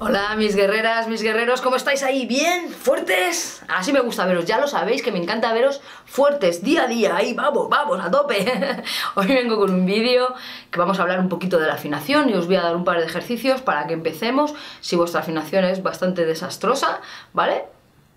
Hola mis guerreras, mis guerreros, ¿cómo estáis ahí? ¿Bien? ¿Fuertes? Así me gusta veros, ya lo sabéis que me encanta veros fuertes, día a día, ahí vamos, vamos, a tope. Hoy vengo con un vídeo que vamos a hablar un poquito de la afinación y os voy a dar un par de ejercicios para que empecemos. Si vuestra afinación es bastante desastrosa, ¿vale?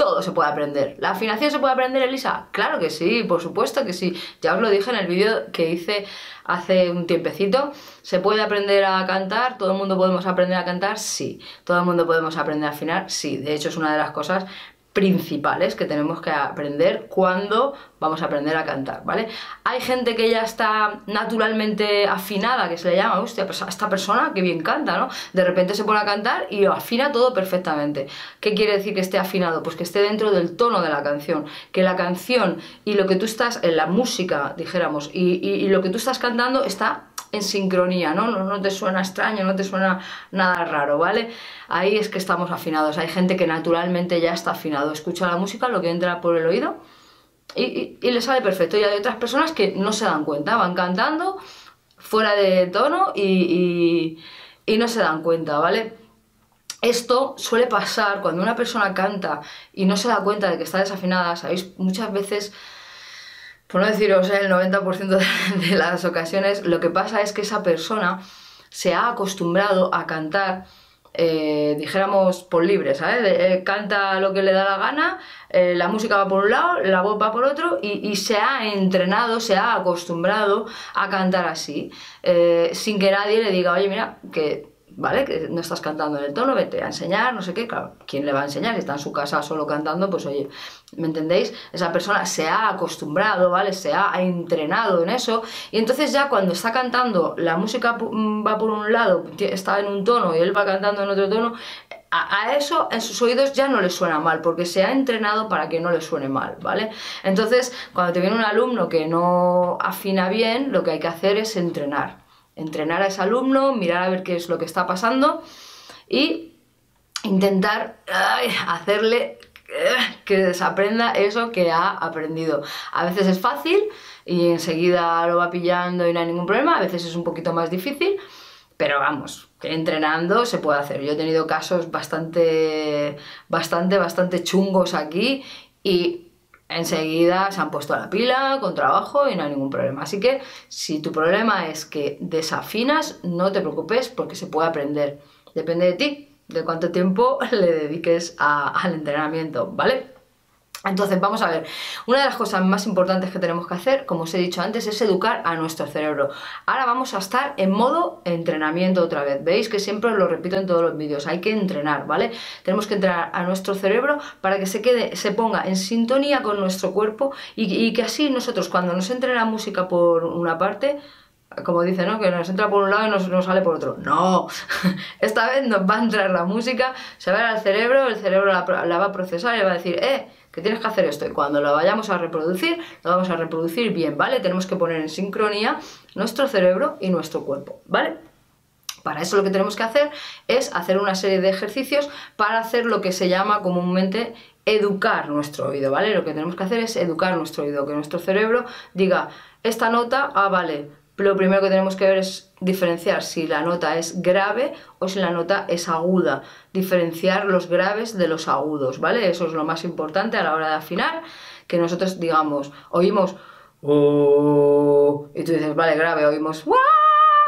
Todo se puede aprender. ¿La afinación se puede aprender, Elisa? Claro que sí, por supuesto que sí. Ya os lo dije en el vídeo que hice hace un tiempecito. ¿Se puede aprender a cantar? ¿Todo el mundo podemos aprender a cantar? Sí. ¿Todo el mundo podemos aprender a afinar? Sí. De hecho, es una de las cosas principales que tenemos que aprender cuando vamos a aprender a cantar, ¿vale? Hay gente que ya está naturalmente afinada, que se le llama, hostia, pues esta persona que bien canta, ¿no? De repente se pone a cantar y afina todo perfectamente. ¿Qué quiere decir que esté afinado? Pues que esté dentro del tono de la canción, que la canción y lo que tú estás, en la música, dijéramos, y, y lo que tú estás cantando está en sincronía, ¿no? ¿no? No te suena extraño, no te suena nada raro, ¿vale? Ahí es que estamos afinados. Hay gente que naturalmente ya está afinado. Escucha la música, lo que entra por el oído y, le sale perfecto. Y hay otras personas que no se dan cuenta, van cantando fuera de tono y, y no se dan cuenta, ¿vale? Esto suele pasar cuando una persona canta y no se da cuenta de que está desafinada, ¿sabéis? Muchas veces por no deciros el 90% de, las ocasiones, lo que pasa es que esa persona se ha acostumbrado a cantar, eh, dijéramos, por libre, ¿sabes? Eh, canta lo que le da la gana, eh, la música va por un lado, la voz va por otro, y se ha entrenado, se ha acostumbrado a cantar así, sin que nadie le diga, oye, mira, que ¿vale? Que no estás cantando en el tono, vete a enseñar, no sé qué, claro, ¿quién le va a enseñar? Si está en su casa solo cantando, pues oye, ¿me entendéis? Esa persona se ha acostumbrado, ¿vale? Se ha entrenado en eso, y entonces ya cuando está cantando, la música mm, va por un lado, está en un tono y él va cantando en otro tono, a, eso en sus oídos ya no le suena mal, porque se ha entrenado para que no le suene mal, ¿vale? Entonces, cuando te viene un alumno que no afina bien, lo que hay que hacer es entrenar entrenar a ese alumno, mirar a ver qué es lo que está pasando y intentar hacerle eh, que desaprenda eso que ha aprendido. A veces es fácil y enseguida lo va pillando y no hay ningún problema, a veces es un poquito más difícil, pero vamos, que entrenando se puede hacer. Yo he tenido casos bastante, bastante, bastante chungos aquí y enseguida se han puesto a la pila con trabajo y no hay ningún problema. Así que si tu problema es que desafinas, no te preocupes porque se puede aprender. Depende de ti, de cuánto tiempo le dediques al entrenamiento, ¿vale? Entonces, vamos a ver, una de las cosas más importantes que tenemos que hacer, como os he dicho antes, es educar a nuestro cerebro. Ahora vamos a estar en modo entrenamiento otra vez. Veis que siempre lo repito en todos los vídeos, hay que entrenar, ¿vale? Tenemos que entrenar a nuestro cerebro para que se quede, se ponga en sintonía con nuestro cuerpo y, que así nosotros cuando nos entre la música por una parte, como dice, ¿no? Que nos entra por un lado y nos, sale por otro. No, esta vez nos va a entrar la música, se va a al cerebro, el cerebro la, la va a procesar y va a decir, eh, que tienes que hacer esto y cuando lo vayamos a reproducir, lo vamos a reproducir bien, ¿vale? Tenemos que poner en sincronía nuestro cerebro y nuestro cuerpo, ¿vale? Para eso lo que tenemos que hacer es hacer una serie de ejercicios para hacer lo que se llama comúnmente educar nuestro oído, ¿vale? Lo que tenemos que hacer es educar nuestro oído, que nuestro cerebro diga, esta nota, ah, vale, lo primero que tenemos que ver es diferenciar si la nota es grave o si la nota es aguda. Diferenciar los graves de los agudos, ¿vale? Eso es lo más importante a la hora de afinar, que nosotros digamos, oímos oh", y tú dices, vale, grave, oímos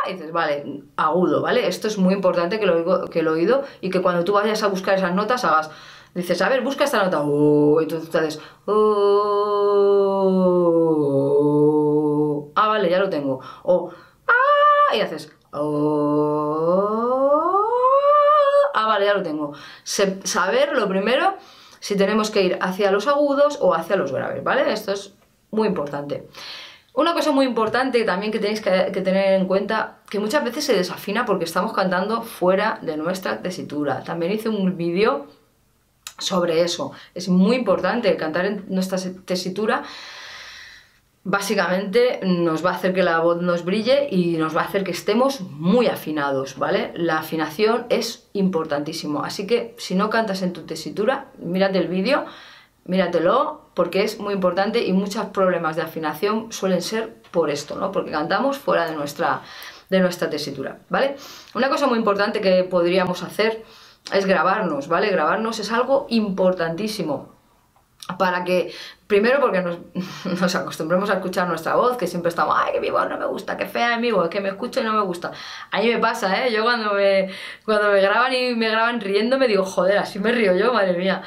y dices, vale, agudo, ¿vale? Esto es muy importante que lo, que lo oído y que cuando tú vayas a buscar esas notas hagas, dices, a ver, busca esta nota, oh", y tú vale, ya lo tengo. O, ah, y haces, oh, ah, vale, ya lo tengo. saber lo primero si tenemos que ir hacia los agudos o hacia los graves, ¿vale? Esto es muy importante. Una cosa muy importante también que tenéis que, tener en cuenta, que muchas veces se desafina porque estamos cantando fuera de nuestra tesitura. También hice un vídeo sobre eso. Es muy importante cantar en nuestra tesitura. Básicamente nos va a hacer que la voz nos brille y nos va a hacer que estemos muy afinados, ¿vale? La afinación es importantísimo. Así que si no cantas en tu tesitura, mírate el vídeo, míratelo, porque es muy importante y muchos problemas de afinación suelen ser por esto, ¿no? Porque cantamos fuera de nuestra, de nuestra tesitura, ¿vale? Una cosa muy importante que podríamos hacer es grabarnos, ¿vale? Grabarnos es algo importantísimo para que, primero porque nos, nos, acostumbremos a escuchar nuestra voz, que siempre estamos, ay, que mi voz no me gusta, que fea es mi voz, que me escucho y no me gusta. A mí me pasa, ¿eh? Yo cuando me, cuando me graban y me graban riendo me digo, joder, así me río yo, madre mía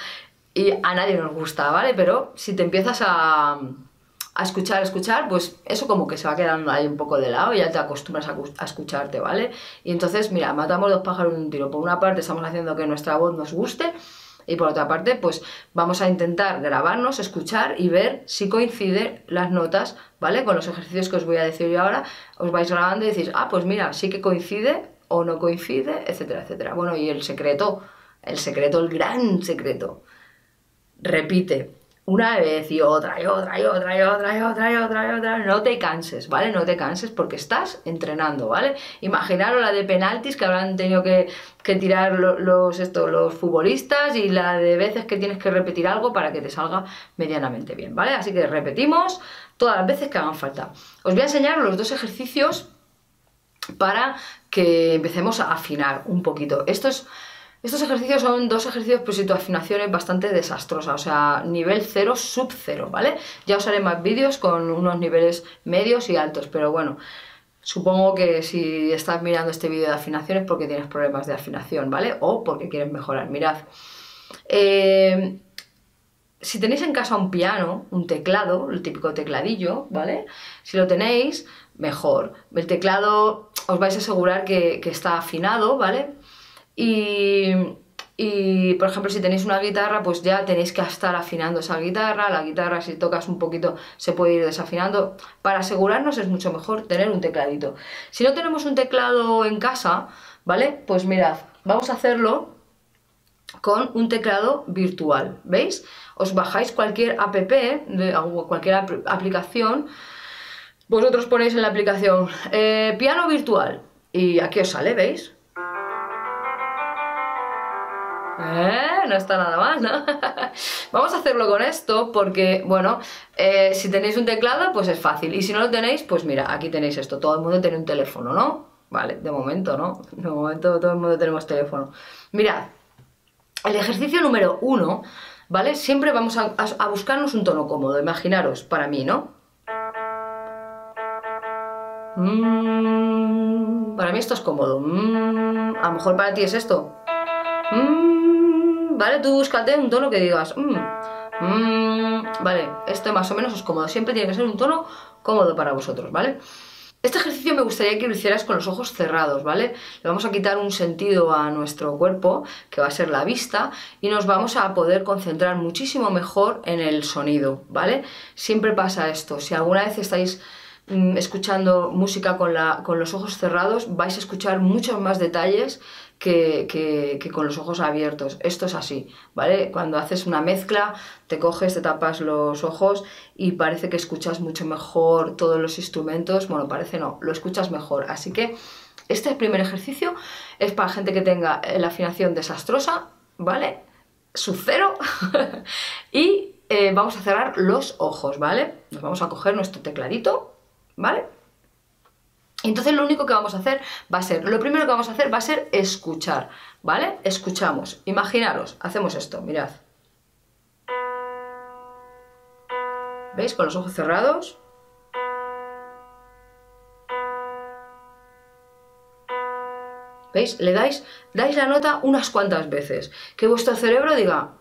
y a nadie nos gusta, ¿vale? Pero si te empiezas a, a escuchar, a escuchar, pues eso como que se va quedando ahí un poco de lado y ya te acostumbras a, a, escucharte, ¿vale? Y entonces, mira, matamos dos pájaros en un tiro. Por una parte estamos haciendo que nuestra voz nos guste y por otra parte, pues vamos a intentar grabarnos, escuchar y ver si coinciden las notas, ¿vale? Con los ejercicios que os voy a decir yo ahora, os vais grabando y decís, ah, pues mira, sí que coincide o no coincide, etcétera, etcétera. Bueno, y el secreto, el secreto, el gran secreto repite una vez y otra y otra y otra y otra y otra y otra y otra. No te canses, ¿vale? No te canses porque estás entrenando, ¿vale? Imaginaros la de penaltis que habrán tenido que, tirar los, esto, los futbolistas y la de veces que tienes que repetir algo para que te salga medianamente bien, ¿vale? Así que repetimos todas las veces que hagan falta. Os voy a enseñar los dos ejercicios para que empecemos a afinar un poquito. Esto es estos ejercicios son dos ejercicios pues si tu afinación es bastante desastrosa, o sea, nivel 0, sub 0, ¿vale? Ya os haré más vídeos con unos niveles medios y altos, pero bueno, supongo que si estás mirando este vídeo de afinación es porque tienes problemas de afinación, ¿vale? O porque quieres mejorar, mirad. Eh, si tenéis en casa un piano, un teclado, el típico tecladillo, ¿vale? Si lo tenéis, mejor. El teclado os vais a asegurar que está afinado, ¿vale? Y, por ejemplo, si tenéis una guitarra, pues ya tenéis que estar afinando esa guitarra. La guitarra, si tocas un poquito, se puede ir desafinando. Para asegurarnos es mucho mejor tener un tecladito. Si no tenemos un teclado en casa, ¿vale? Pues mirad, vamos a hacerlo con un teclado virtual, ¿veis? Os bajáis cualquier app, de, cualquier aplicación, vosotros ponéis en la aplicación eh, piano virtual y aquí os sale, ¿veis? ¿Eh? No está nada mal, ¿no? Vamos a hacerlo con esto porque, bueno, eh, si tenéis un teclado, pues es fácil. Y si no lo tenéis, pues mira, aquí tenéis esto. Todo el mundo tiene un teléfono, ¿no? Vale, de momento, ¿no? De momento todo el mundo tenemos teléfono. Mirad, el ejercicio número uno, ¿vale? Siempre vamos a, buscarnos un tono cómodo. Imaginaros, para mí, ¿no? Mm, para mí esto es cómodo. Mm, a lo mejor para ti es esto. Mm, vale, tú búscate un tono que digas, mm, mm, vale, esto más o menos es cómodo. Siempre tiene que ser un tono cómodo para vosotros, ¿vale? Este ejercicio me gustaría que lo hicieras con los ojos cerrados, ¿vale? Le vamos a quitar un sentido a nuestro cuerpo, que va a ser la vista, y nos vamos a poder concentrar muchísimo mejor en el sonido, ¿vale? Siempre pasa esto. Si alguna vez estáis escuchando música con, la, con los ojos cerrados, vais a escuchar muchos más detalles que, con los ojos abiertos. Esto es así, ¿vale? Cuando haces una mezcla, te coges, te tapas los ojos y parece que escuchas mucho mejor todos los instrumentos. Bueno, parece no, lo escuchas mejor. Así que este primer ejercicio es para gente que tenga la afinación desastrosa, ¿vale? Su cero. y eh, vamos a cerrar los ojos, ¿vale? Nos vamos a coger nuestro tecladito, ¿vale? Entonces lo único que vamos a hacer va a ser, lo primero que vamos a hacer va a ser escuchar, ¿vale? Escuchamos, imaginaros, hacemos esto, mirad. ¿Veis? Con los ojos cerrados. ¿Veis? Le dais, dais la nota unas cuantas veces. Que vuestro cerebro diga,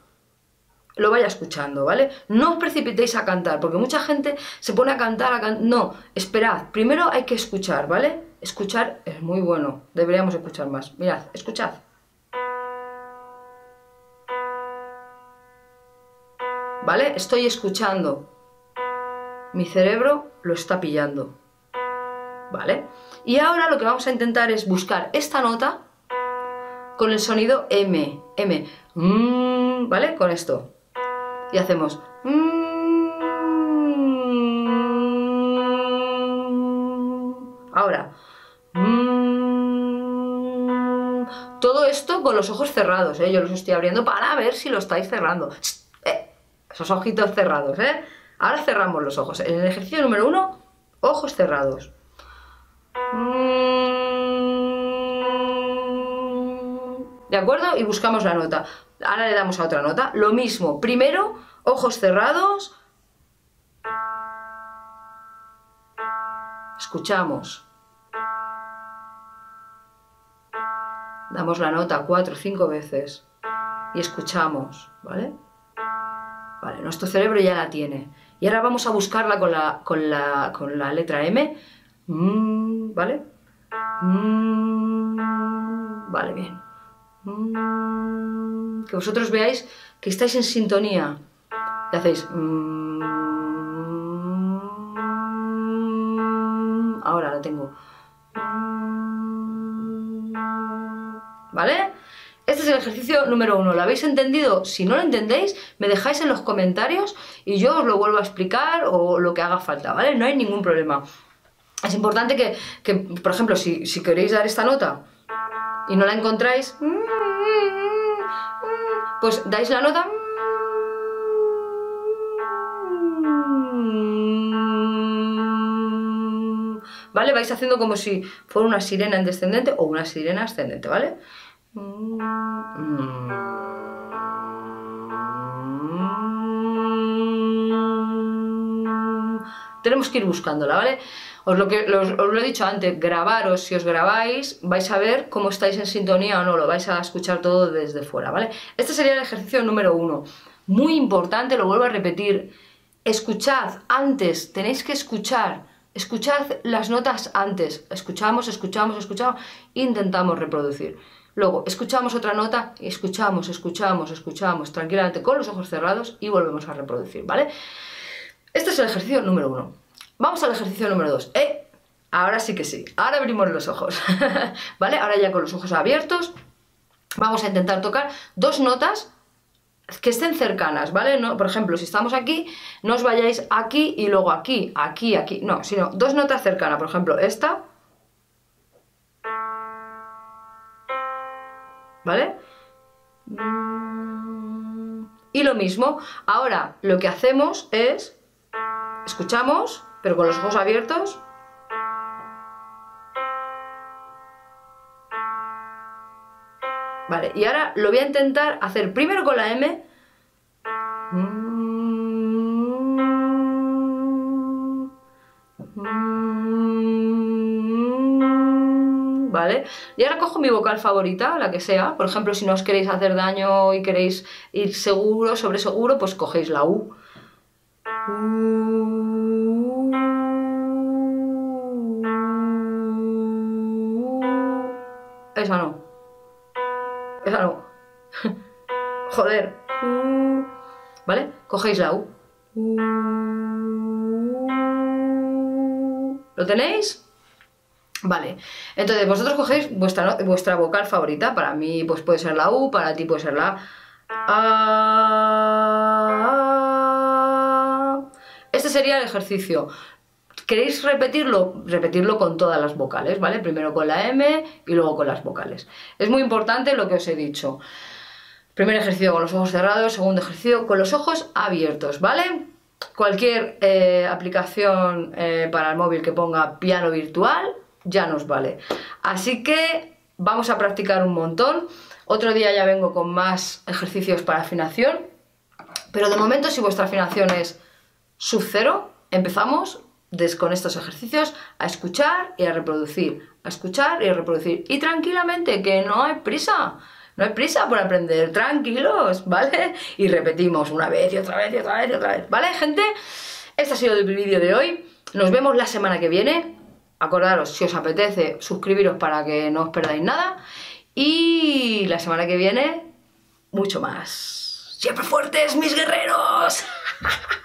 lo vaya escuchando, ¿vale? No os precipitéis a cantar, porque mucha gente se pone a cantar, a cantar... No, esperad, primero hay que escuchar, ¿vale? Escuchar es muy bueno, deberíamos escuchar más. Mirad, escuchad. ¿Vale? Estoy escuchando. Mi cerebro lo está pillando. ¿Vale? Y ahora lo que vamos a intentar es buscar esta nota con el sonido M. M. Mm, ¿Vale? Con esto. Y hacemos... Mm, ahora... Mm, todo esto con los ojos cerrados, ¿eh? Yo los estoy abriendo para ver si lo estáis cerrando. Eh, esos ojitos cerrados, ¿eh? Ahora cerramos los ojos. En el ejercicio número uno, ojos cerrados. ¿De acuerdo? Y buscamos la nota. Ahora le damos a otra nota. Lo mismo. Primero, ojos cerrados. Escuchamos. Damos la nota cuatro o cinco veces. Y escuchamos, ¿vale? Vale, nuestro cerebro ya la tiene. Y ahora vamos a buscarla con la, con la, con la letra M. Mm, ¿Vale? Mm, vale, bien. Mm, que vosotros veáis que estáis en sintonía. Hacéis... ahora la tengo. ¿Vale? Este es el ejercicio número uno. ¿Lo habéis entendido? Si no lo entendéis, me dejáis en los comentarios y yo os lo vuelvo a explicar o lo que haga falta, ¿vale? No hay ningún problema. Es importante que, por ejemplo, si, si queréis dar esta nota y no la encontráis, pues dais la nota ¿Vale? Vais haciendo como si fuera una sirena en descendente o una sirena ascendente, ¿vale? Tenemos que ir buscándola, ¿vale? Os lo, que, os lo he dicho antes, grabaros, si os grabáis, vais a ver cómo estáis en sintonía o no, lo vais a escuchar todo desde fuera, ¿vale? Este sería el ejercicio número uno. Muy importante, lo vuelvo a repetir, escuchad antes, tenéis que escuchar Escuchad las notas antes. Escuchamos, escuchamos, escuchamos. Intentamos reproducir. Luego, escuchamos otra nota escuchamos, escuchamos, escuchamos tranquilamente con los ojos cerrados y volvemos a reproducir, ¿vale? Este es el ejercicio número uno. Vamos al ejercicio número dos. ¡Eh! Ahora sí que sí. Ahora abrimos los ojos. ¿Vale? Ahora ya con los ojos abiertos. Vamos a intentar tocar dos notas que estén cercanas, ¿vale? No, por ejemplo, si estamos aquí, no os vayáis aquí y luego aquí, aquí, aquí, no, sino dos notas cercanas, por ejemplo, esta, ¿vale? Y lo mismo, ahora lo que hacemos es, escuchamos, pero con los ojos abiertos, Vale, y ahora lo voy a intentar hacer primero con la M. ¿Vale? Y ahora cojo mi vocal favorita, la que sea. Por ejemplo, si no os queréis hacer daño y queréis ir seguro, sobre seguro, pues cogéis la U. Esa no. Esa no. Joder. ¿Vale? Cogéis la U. ¿Lo tenéis? Vale, entonces vosotros cogéis vuestra, vuestra vocal favorita, para mí pues puede ser la U, para ti puede ser la A. Este sería el ejercicio. ¿Queréis repetirlo? Repetirlo con todas las vocales, ¿vale? Primero con la M y luego con las vocales. Es muy importante lo que os he dicho. Primer ejercicio con los ojos cerrados, segundo ejercicio con los ojos abiertos, ¿vale? Cualquier eh, aplicación eh, para el móvil que ponga piano virtual ya nos vale. Así que vamos a practicar un montón. Otro día ya vengo con más ejercicios para afinación. Pero de momento, si vuestra afinación es sub cero, empezamos con estos ejercicios a escuchar y a reproducir, a escuchar y a reproducir. Y tranquilamente, que no hay prisa, no hay prisa por aprender, tranquilos, ¿vale? Y repetimos una vez y otra vez y otra vez y otra vez, ¿vale, gente? Este ha sido el vídeo de hoy. Nos vemos la semana que viene. Acordaros, si os apetece, suscribiros para que no os perdáis nada. Y la semana que viene, mucho más. ¡Siempre fuertes, mis guerreros!